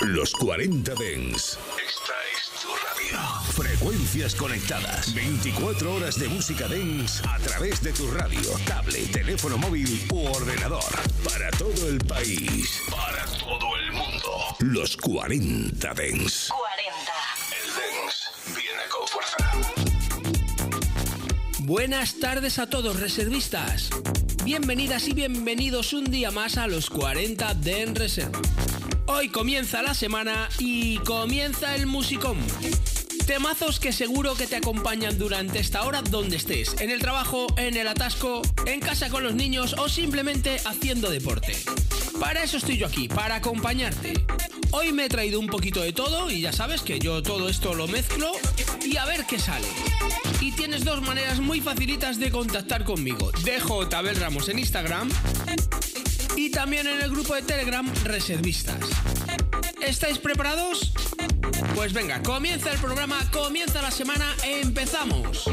Los 40 Dens. Esta es tu radio. Frecuencias conectadas. 24 horas de música dance a través de tu radio, tablet, teléfono móvil u ordenador. Para todo el país. Para todo el mundo. Los 40 Dens. 40. El dance viene con fuerza. Buenas tardes a todos reservistas. Bienvenidas y bienvenidos un día más a los 40 de En Reserva. Hoy comienza la semana y comienza el musicón. Temazos que seguro que te acompañan durante esta hora donde estés, en el trabajo, en el atasco, en casa con los niños o simplemente haciendo deporte. Para eso estoy yo aquí, para acompañarte. Hoy me he traído un poquito de todo y ya sabes que yo todo esto lo mezclo y a ver qué sale. Y tienes dos maneras muy facilitas de contactar conmigo. Dejo Tabel Ramos en Instagram y también en el grupo de Telegram Reservistas. ¿Estáis preparados? Pues venga, comienza el programa, comienza la semana, empezamos.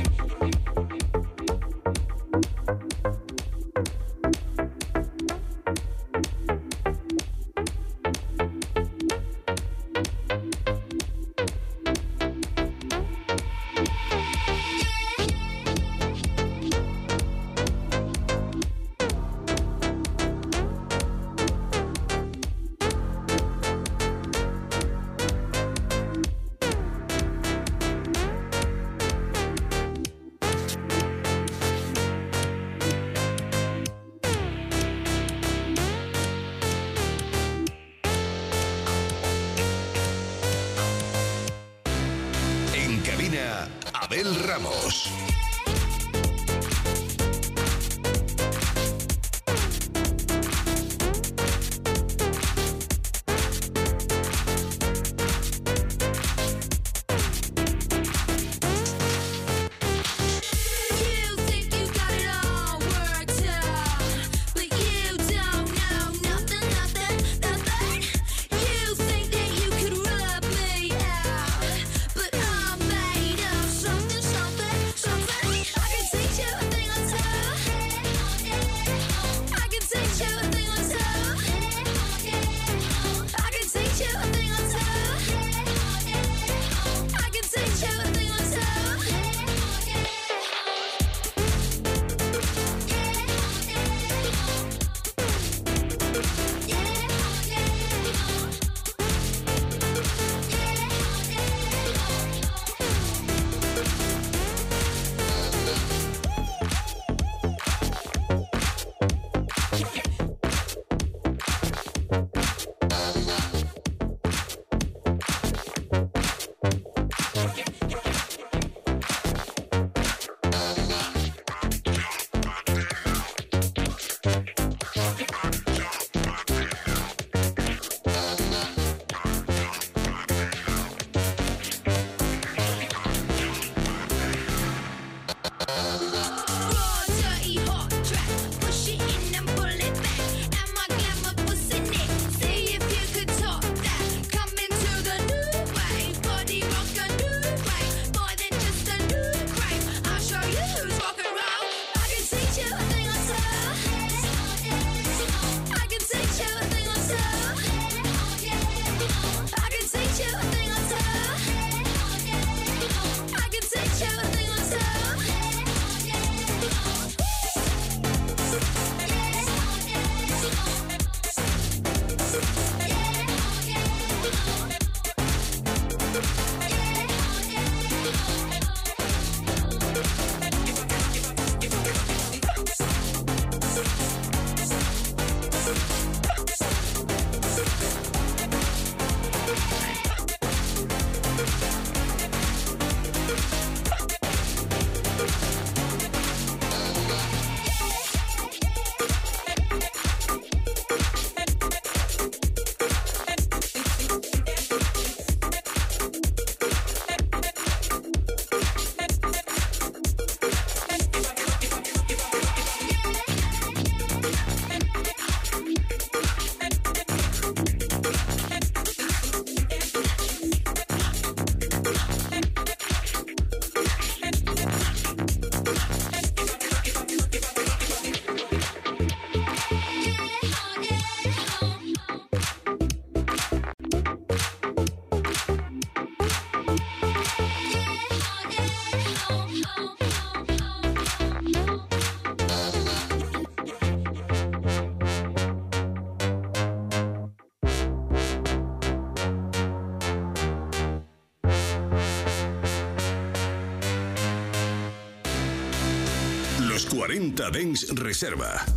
40 Dens Reserva.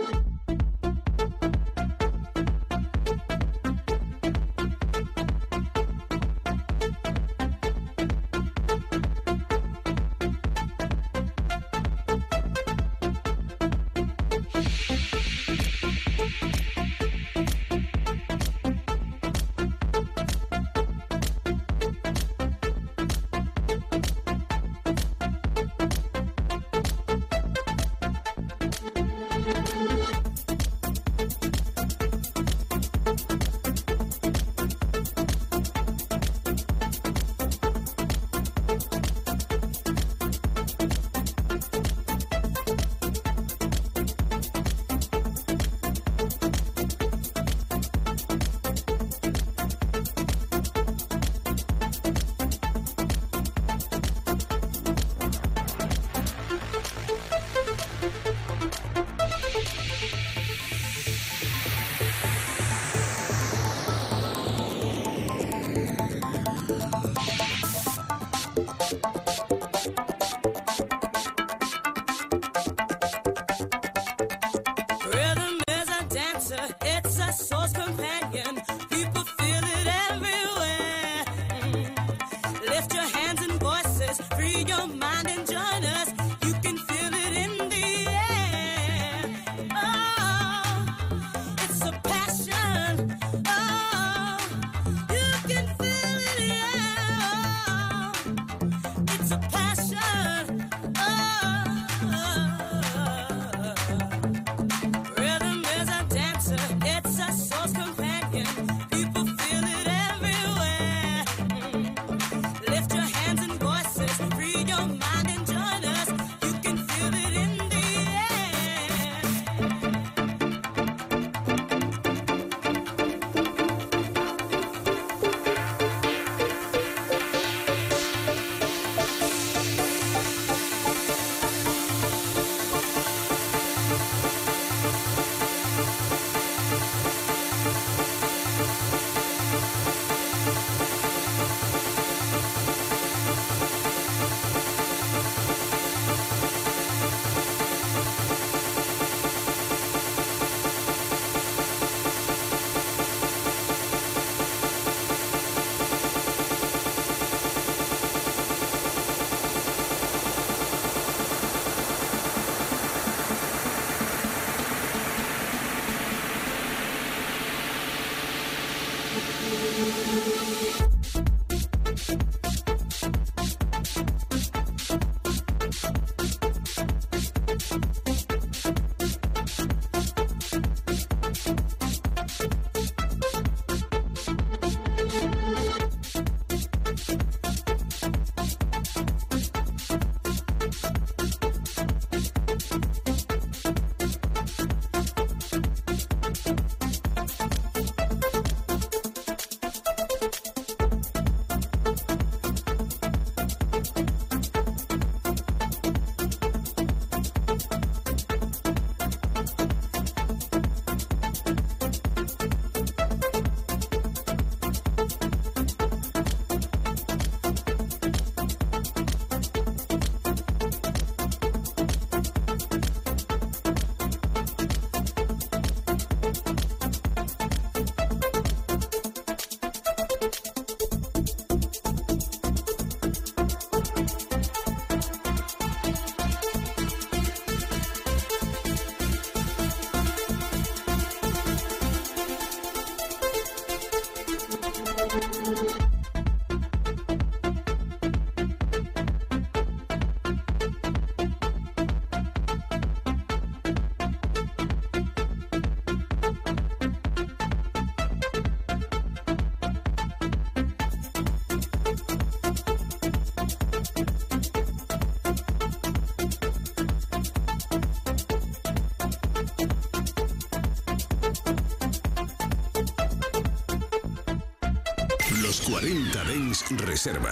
40 Dens Reserva.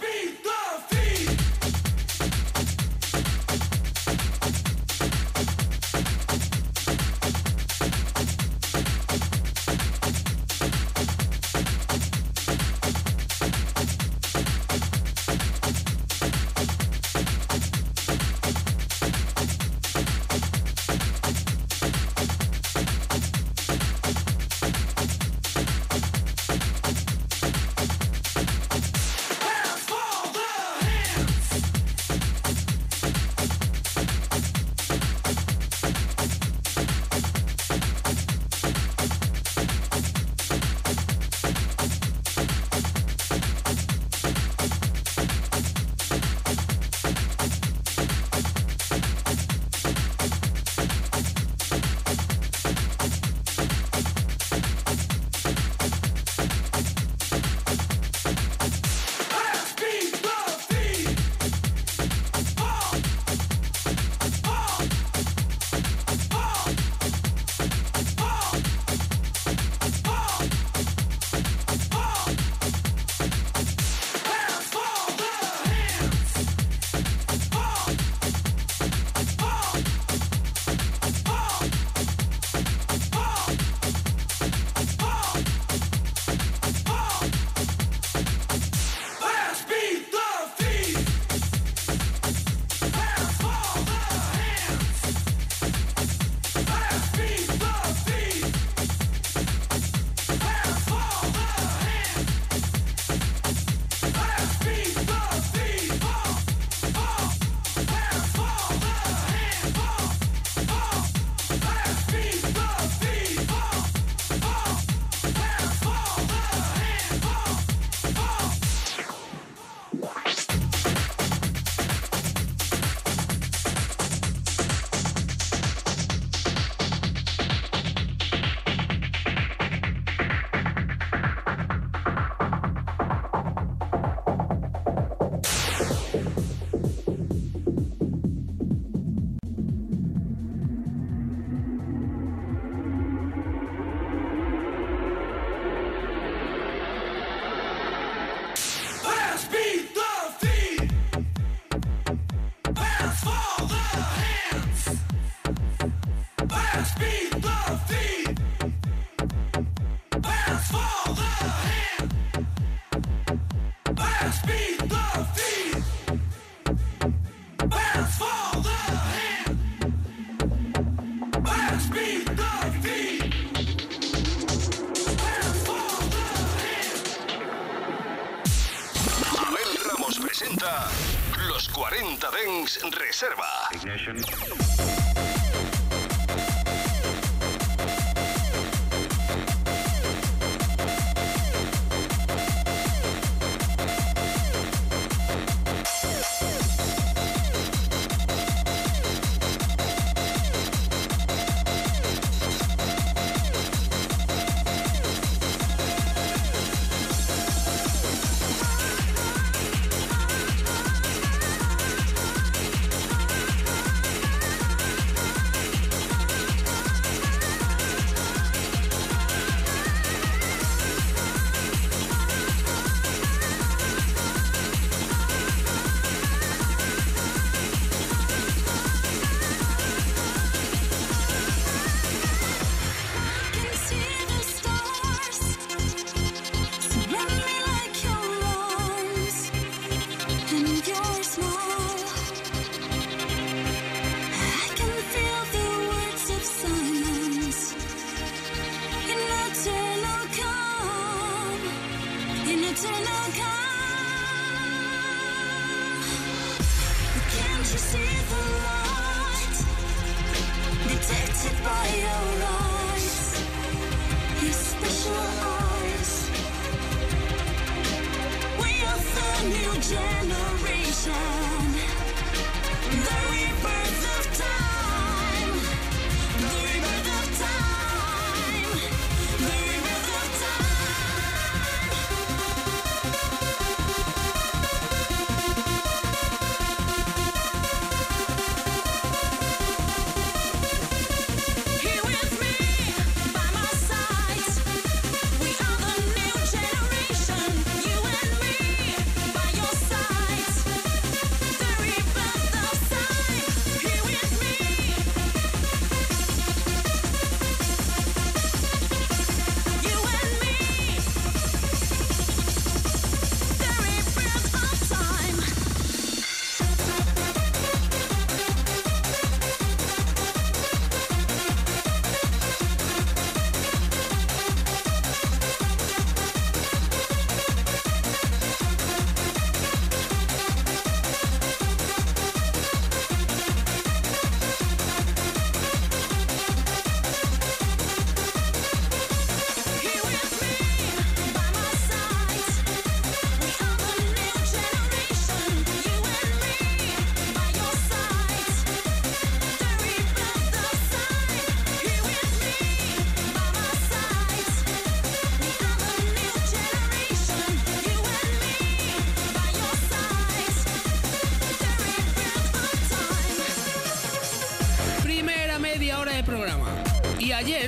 Reserva.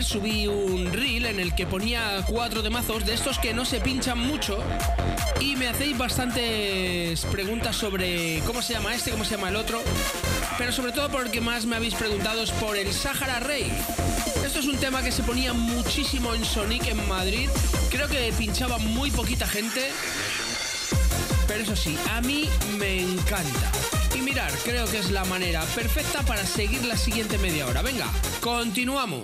Subí un reel en el que ponía cuatro de mazos de estos que no se pinchan mucho. Y me hacéis bastantes preguntas sobre cómo se llama este, cómo se llama el otro. Pero sobre todo porque más me habéis preguntado es por el Sahara Rey. Esto es un tema que se ponía muchísimo en Sonic en Madrid. Creo que pinchaba muy poquita gente. Pero eso sí, a mí me encanta. Y mirar, creo que es la manera perfecta para seguir la siguiente media hora. Venga, continuamos.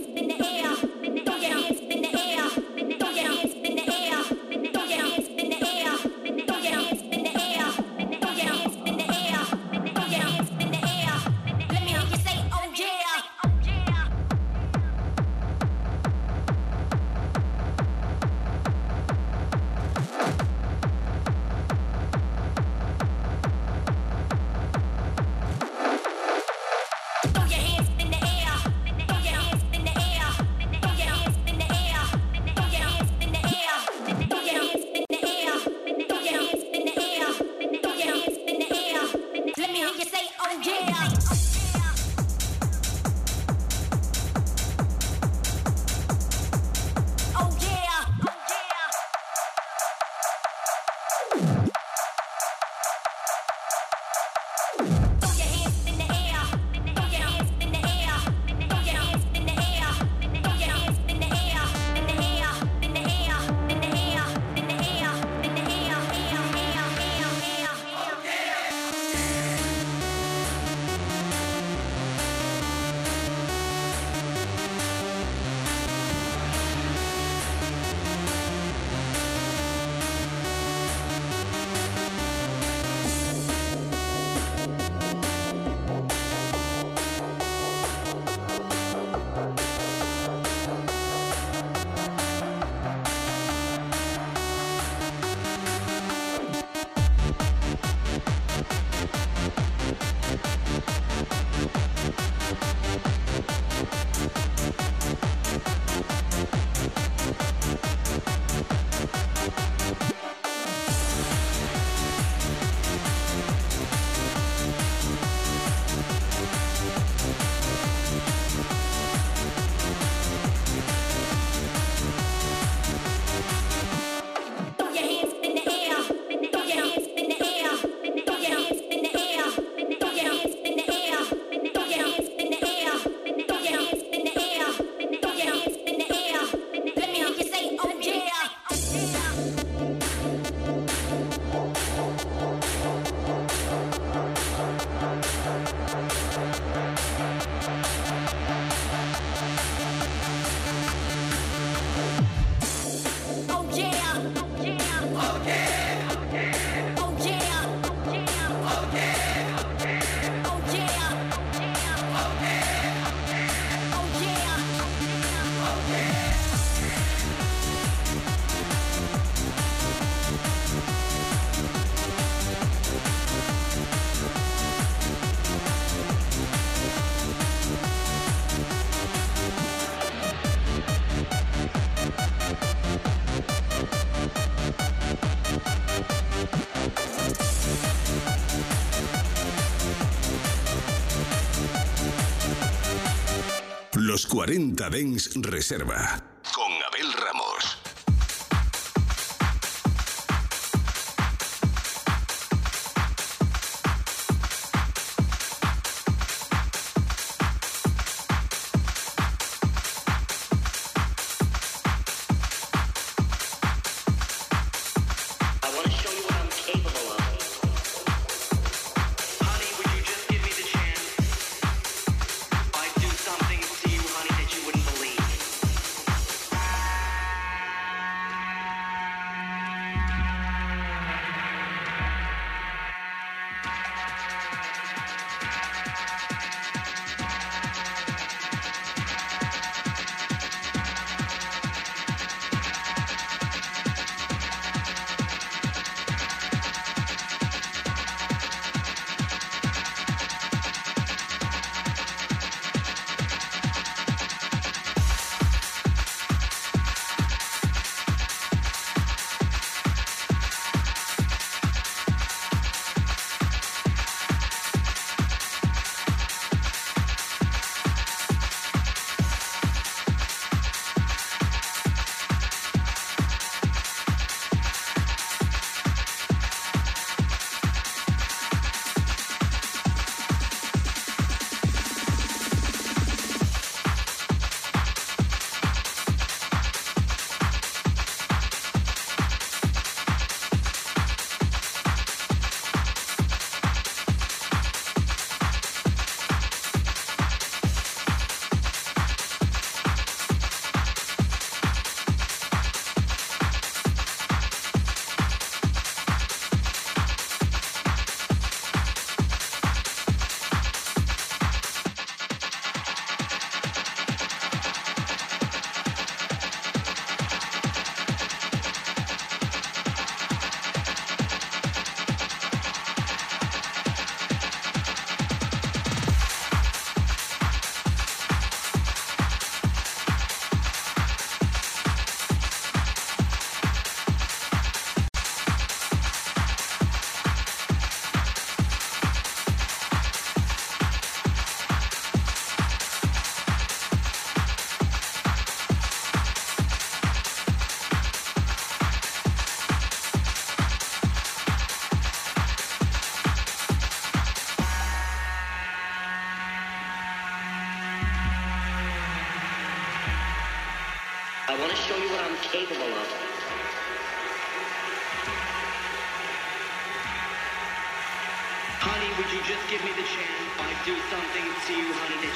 40 Dens Reserva.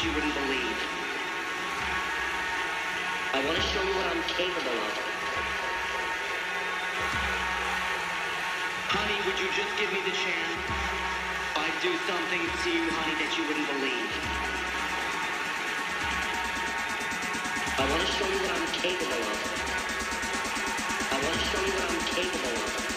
You, wouldn't believe. I want to show you what I'm capable of. Honey, would you just give me the chance? I'd do something to you, honey, that you wouldn't believe. I want to show you what I'm capable of. I want to show you what I'm capable of.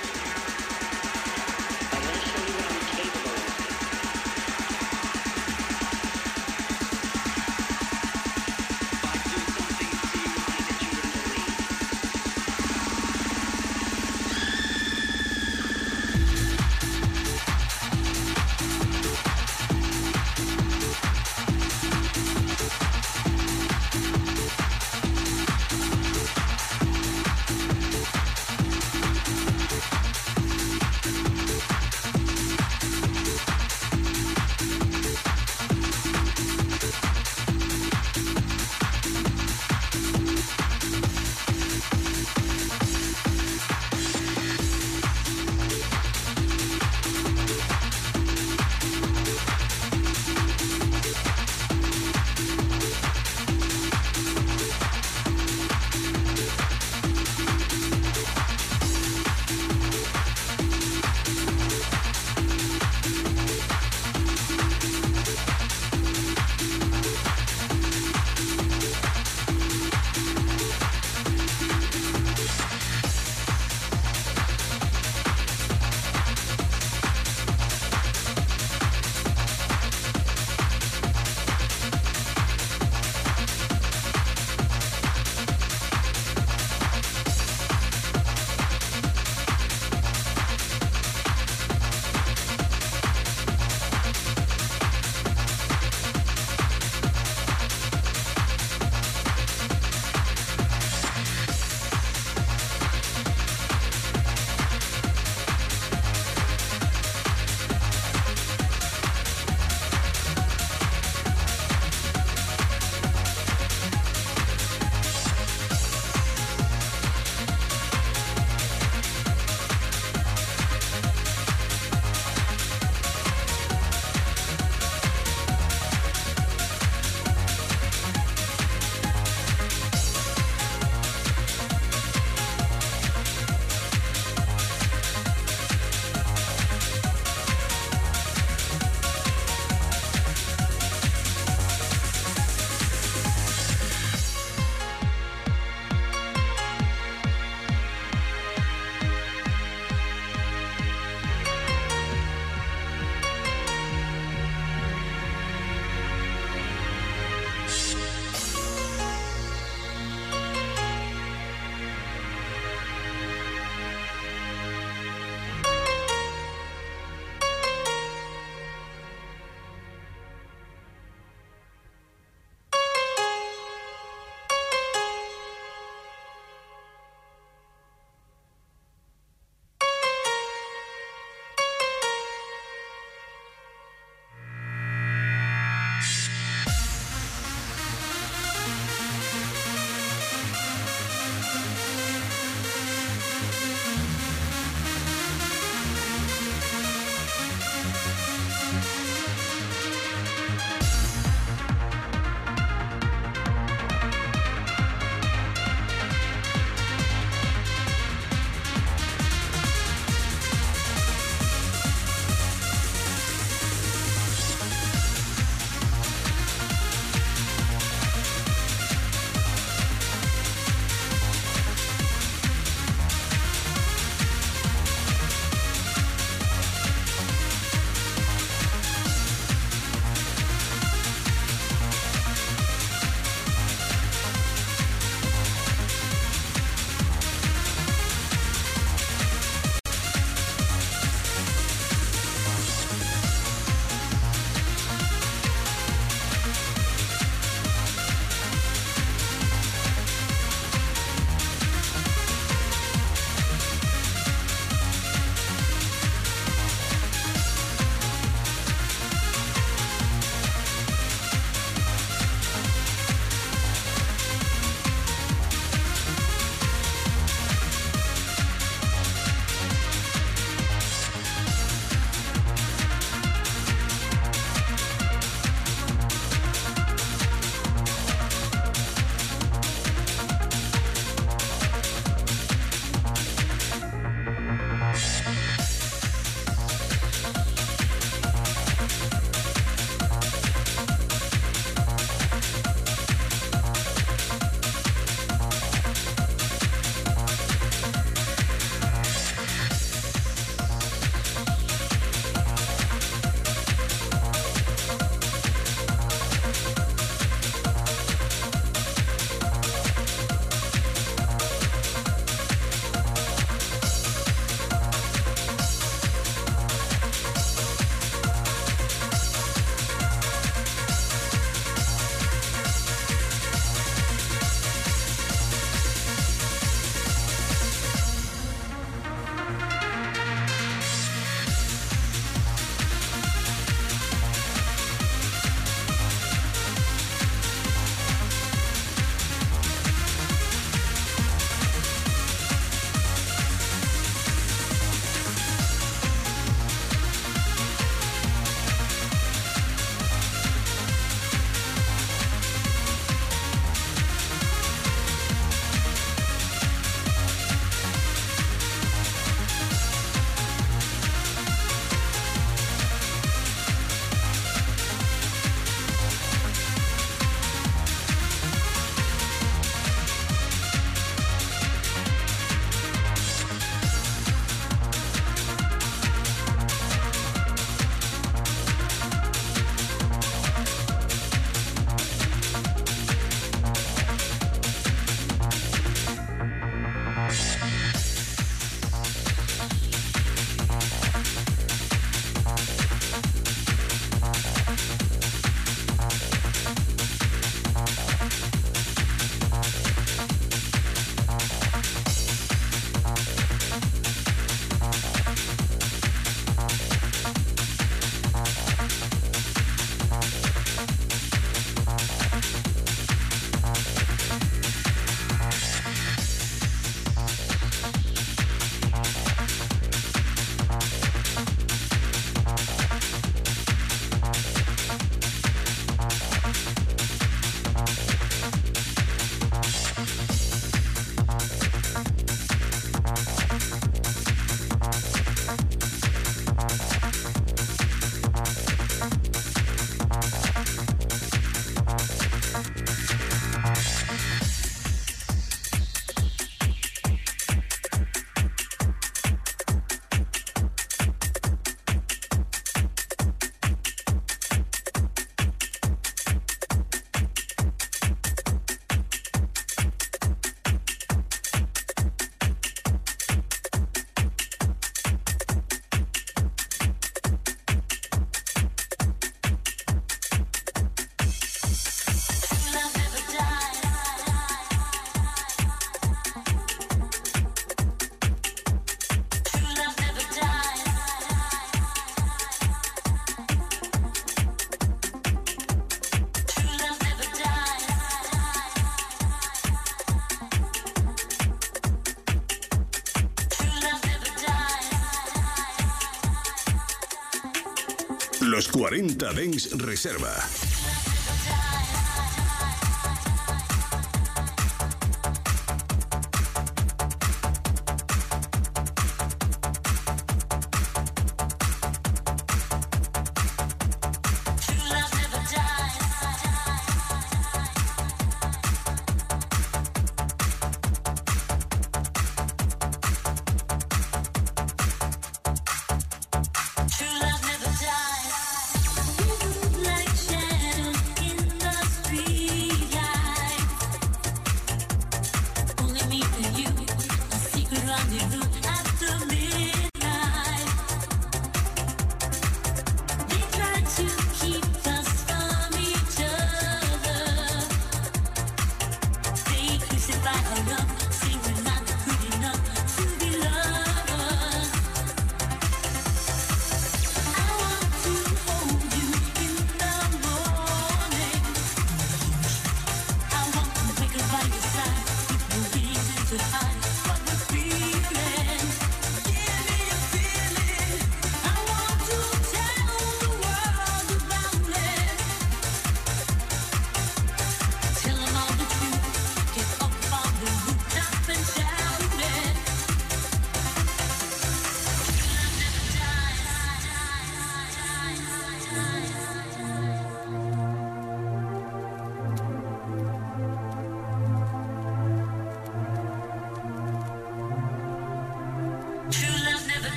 40 Dens Reserva.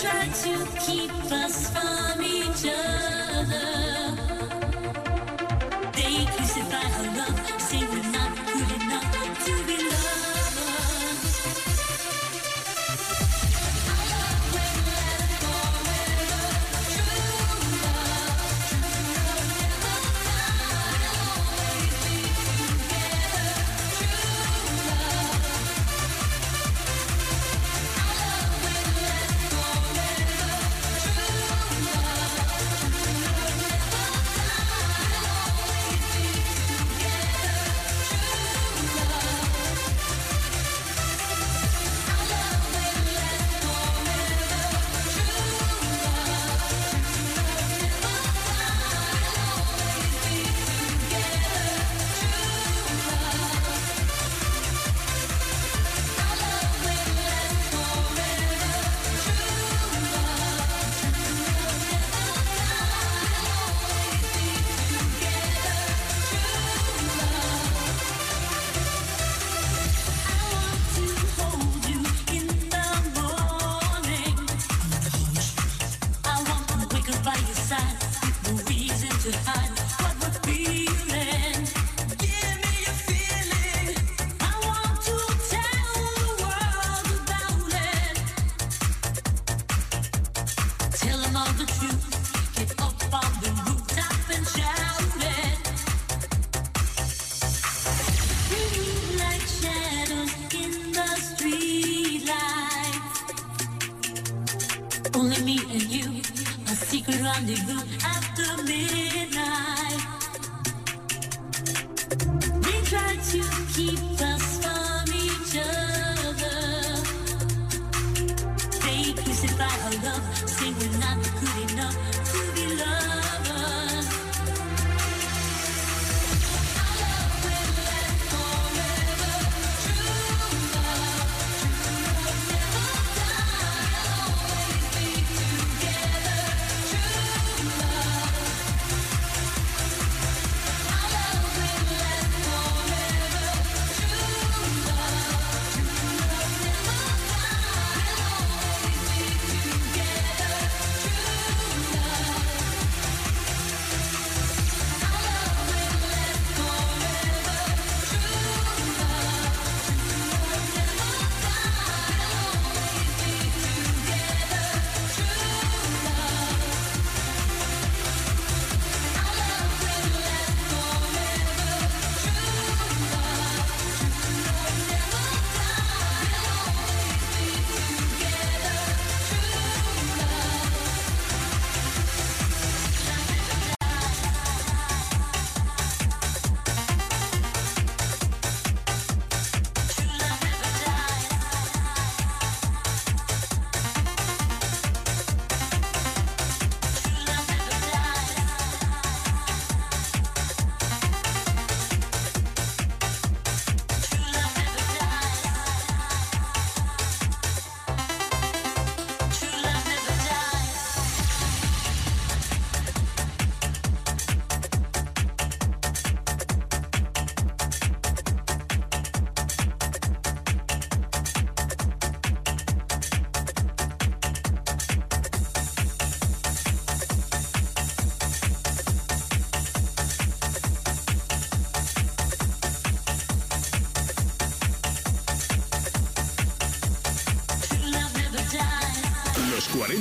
Try to keep us from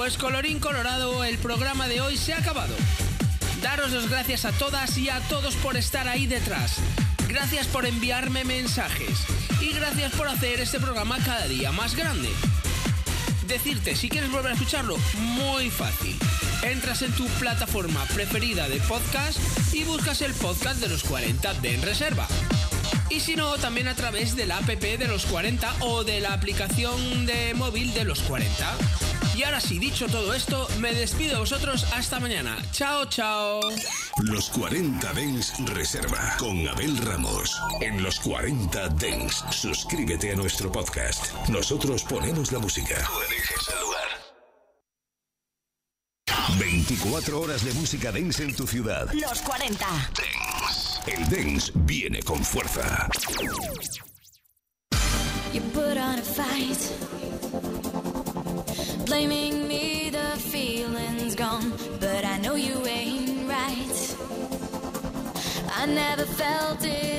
Pues colorín colorado, el programa de hoy se ha acabado. Daros las gracias a todas y a todos por estar ahí detrás. Gracias por enviarme mensajes. Y gracias por hacer este programa cada día más grande. Decirte, si quieres volver a escucharlo, muy fácil. Entras en tu plataforma preferida de podcast y buscas el podcast de los 40 de En Reserva. Y si no, también a través de la app de los 40 o de la aplicación de móvil de los 40. Y ahora sí, dicho todo esto, me despido de vosotros hasta mañana. Chao, chao. Los 40 Dens Reserva con Abel Ramos. En los 40 Dens, suscríbete a nuestro podcast. Nosotros ponemos la música. Tú eliges el lugar. 24 horas de música dance en tu ciudad. Los 40. El dance viene con fuerza. You put on a fight, blaming me, the feeling's gone, but I know you ain't right. I never felt it